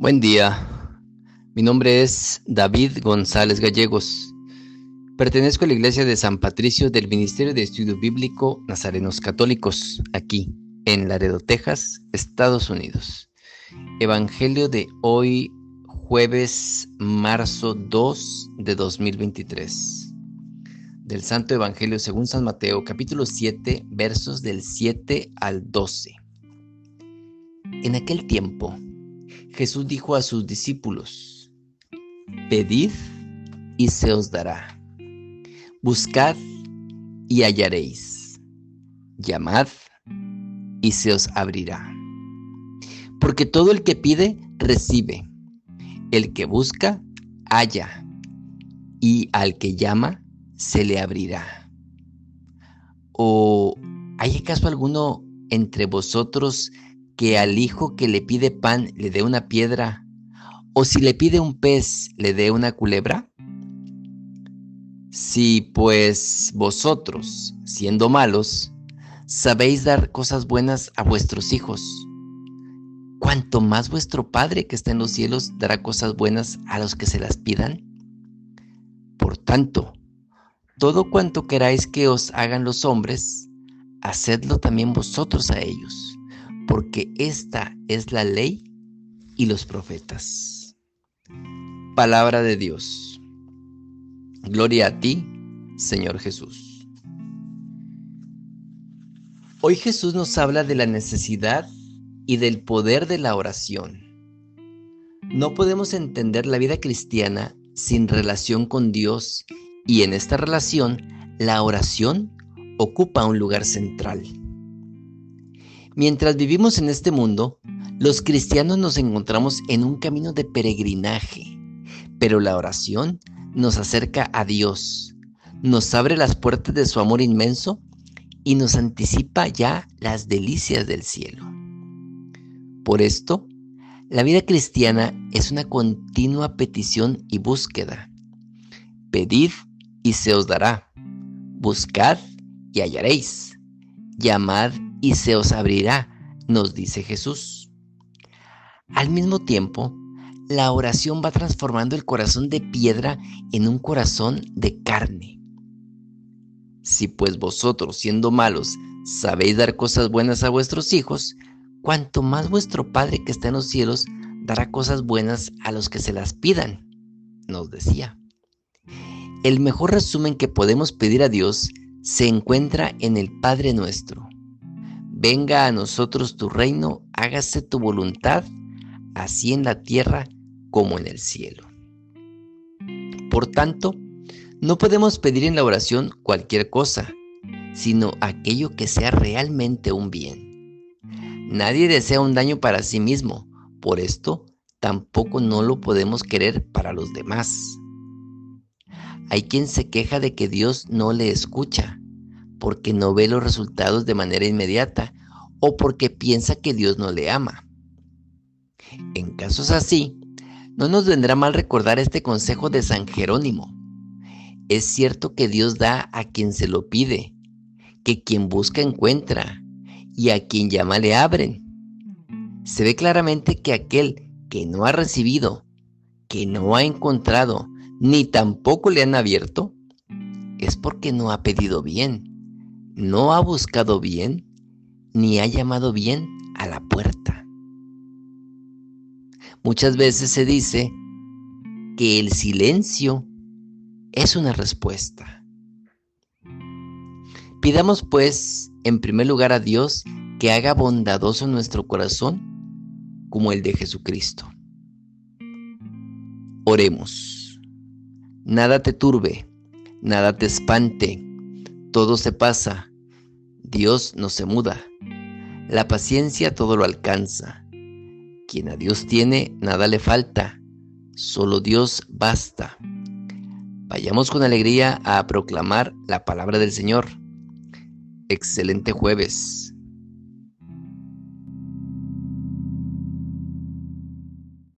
Buen día, mi nombre es David González Gallegos. Pertenezco a la iglesia de San Patricio del Ministerio de Estudio Bíblico Nazarenos Católicos, aquí en Laredo, Texas, Estados Unidos. Evangelio de hoy, jueves, marzo 2 de 2023. Del Santo Evangelio según San Mateo, capítulo 7, versos del 7 al 12. En aquel tiempo, Jesús dijo a sus discípulos, Pedid y se os dará. Buscad y hallaréis. Llamad y se os abrirá. Porque todo el que pide, recibe. El que busca, halla. Y al que llama, se le abrirá. ¿O hay acaso alguno entre vosotros que al hijo que le pide pan le dé una piedra, o si le pide un pez le dé una culebra? Si pues vosotros, siendo malos, sabéis dar cosas buenas a vuestros hijos, cuanto más vuestro Padre que está en los cielos dará cosas buenas a los que se las pidan. Por tanto, todo cuanto queráis que os hagan los hombres, hacedlo también vosotros a ellos porque esta es la ley y los profetas. Palabra de Dios. Gloria a ti, Señor Jesús. Hoy Jesús nos habla de la necesidad y del poder de la oración. No podemos entender la vida cristiana sin relación con Dios y en esta relación la oración ocupa un lugar central. Mientras vivimos en este mundo, los cristianos nos encontramos en un camino de peregrinaje, pero la oración nos acerca a Dios, nos abre las puertas de su amor inmenso y nos anticipa ya las delicias del cielo. Por esto, la vida cristiana es una continua petición y búsqueda. Pedid y se os dará. Buscad y hallaréis. Llamad y se os abrirá, nos dice Jesús. Al mismo tiempo, la oración va transformando el corazón de piedra en un corazón de carne. Si pues vosotros, siendo malos, sabéis dar cosas buenas a vuestros hijos, cuanto más vuestro Padre que está en los cielos dará cosas buenas a los que se las pidan, nos decía. El mejor resumen que podemos pedir a Dios se encuentra en el Padre nuestro, Venga a nosotros tu reino, hágase tu voluntad, así en la tierra como en el cielo. Por tanto, no podemos pedir en la oración cualquier cosa, sino aquello que sea realmente un bien. Nadie desea un daño para sí mismo, por esto tampoco no lo podemos querer para los demás. Hay quien se queja de que Dios no le escucha, porque no ve los resultados de manera inmediata o porque piensa que Dios no le ama. En casos así, no nos vendrá mal recordar este consejo de San Jerónimo. Es cierto que Dios da a quien se lo pide, que quien busca encuentra, y a quien llama le abren. Se ve claramente que aquel que no ha recibido, que no ha encontrado, ni tampoco le han abierto, es porque no ha pedido bien no ha buscado bien ni ha llamado bien a la puerta. Muchas veces se dice que el silencio es una respuesta. Pidamos pues en primer lugar a Dios que haga bondadoso nuestro corazón como el de Jesucristo. Oremos. Nada te turbe, nada te espante, todo se pasa, Dios no se muda. La paciencia todo lo alcanza. Quien a Dios tiene, nada le falta. Solo Dios basta. Vayamos con alegría a proclamar la palabra del Señor. Excelente jueves.